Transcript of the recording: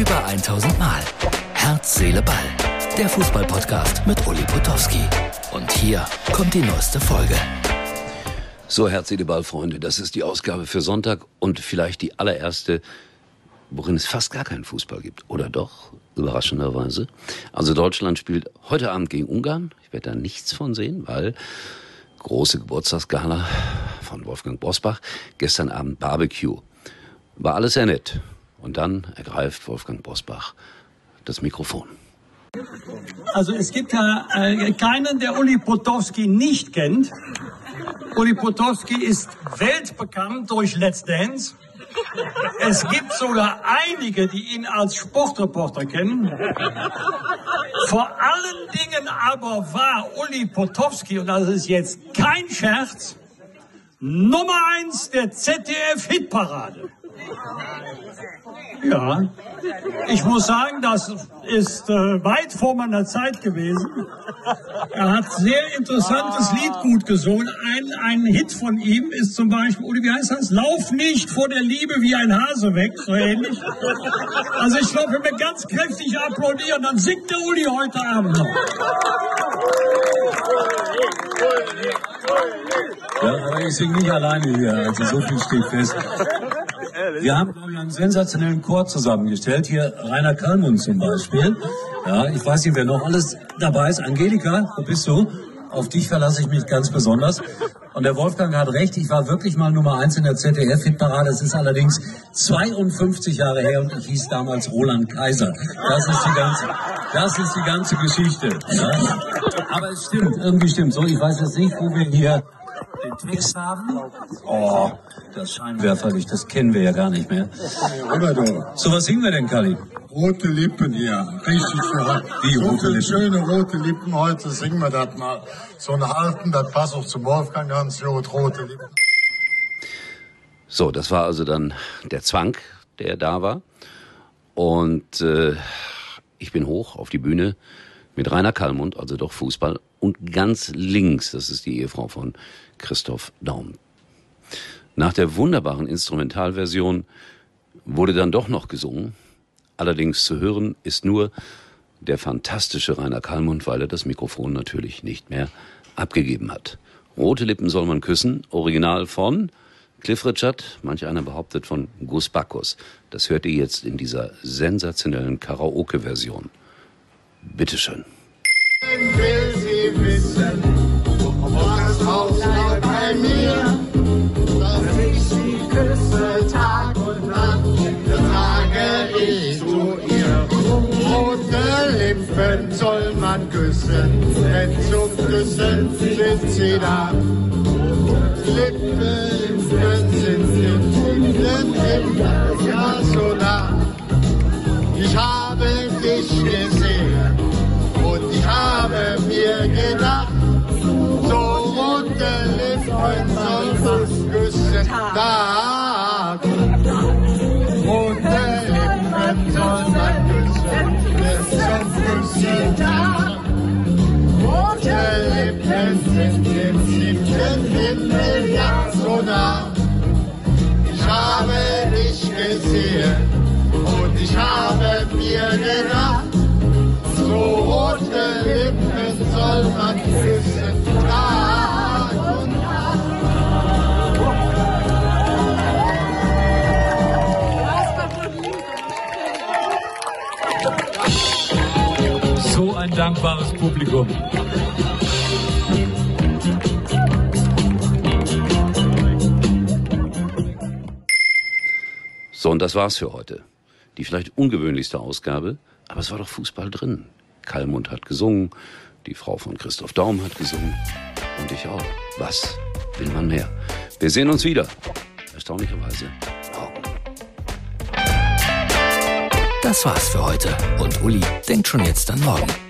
Über 1000 Mal. Herz, Seele, Ball. Der Fußballpodcast mit Uli Potowski. Und hier kommt die neueste Folge. So, Herz, Seele, Ball, Freunde. Das ist die Ausgabe für Sonntag und vielleicht die allererste, worin es fast gar keinen Fußball gibt. Oder doch? Überraschenderweise. Also Deutschland spielt heute Abend gegen Ungarn. Ich werde da nichts von sehen, weil große Geburtstagsgala von Wolfgang Bosbach. Gestern Abend Barbecue. War alles sehr nett. Und dann ergreift Wolfgang Bosbach das Mikrofon. Also es gibt ja äh, keinen, der Uli Potowski nicht kennt. Uli Potowski ist weltbekannt durch Let's Dance. Es gibt sogar einige, die ihn als Sportreporter kennen. Vor allen Dingen aber war Uli Potowski, und das ist jetzt kein Scherz, Nummer eins der ZDF-Hitparade. Ja, ich muss sagen, das ist äh, weit vor meiner Zeit gewesen. Er hat sehr interessantes Lied gut gesungen. Ein, ein Hit von ihm ist zum Beispiel, oder wie heißt das? Lauf nicht vor der Liebe wie ein Hase weg, so ähnlich. Also ich glaube, wenn wir ganz kräftig applaudieren, dann singt der Uli heute Abend noch. Ja, aber ich singe nicht alleine hier, also so viel steht fest. Wir haben, glaube ich, einen sensationellen Chor zusammengestellt. Hier Rainer Kallmund zum Beispiel. Ja, ich weiß nicht, wer noch alles dabei ist. Angelika, wo bist du? Auf dich verlasse ich mich ganz besonders. Und der Wolfgang hat recht, ich war wirklich mal Nummer eins in der ZDF-Hitparade. Es ist allerdings 52 Jahre her und ich hieß damals Roland Kaiser. Das ist die ganze, das ist die ganze Geschichte. Ja. Aber es stimmt, irgendwie stimmt. So, ich weiß jetzt nicht, wo wir hier haben. Oh, das Scheinwerferlicht, das kennen wir ja gar nicht mehr. So, was singen wir denn, Kali? Rote Lippen hier. Richtig schön. Wie rote Lippen? Schöne rote Lippen. Heute singen wir das mal. So ein Halten, das passt auch zum Wolfgang ganz gut. Rote Lippen. So, das war also dann der Zwang, der da war. Und äh, ich bin hoch auf die Bühne mit Rainer Kallmund, also doch Fußball. Und ganz links, das ist die Ehefrau von Christoph Daum. Nach der wunderbaren Instrumentalversion wurde dann doch noch gesungen. Allerdings zu hören ist nur der fantastische Rainer Kallmund, weil er das Mikrofon natürlich nicht mehr abgegeben hat. Rote Lippen soll man küssen, original von Cliff Richard, manch einer behauptet von Gus Bacchus. Das hört ihr jetzt in dieser sensationellen Karaoke-Version. Bitteschön. will sie wissen, was Haus bei mir, dass ich sie küsse Tag und Nacht, dann ich zu ihr, rote Lippen soll man küssen, denn zum Küssen sind sie da. Lippen küssen. Tag. Rote Lippen soll man küssen, bis zum Küssen Tag. Rote Lippen sind im siebten Himmel ja so nah. Ich habe dich gesehen und ich habe mir gedacht, ein dankbares Publikum. So, und das war's für heute. Die vielleicht ungewöhnlichste Ausgabe, aber es war doch Fußball drin. Kallmund hat gesungen, die Frau von Christoph Daum hat gesungen und ich auch. Was will man mehr? Wir sehen uns wieder. Erstaunlicherweise morgen. Das war's für heute. Und Uli denkt schon jetzt an morgen.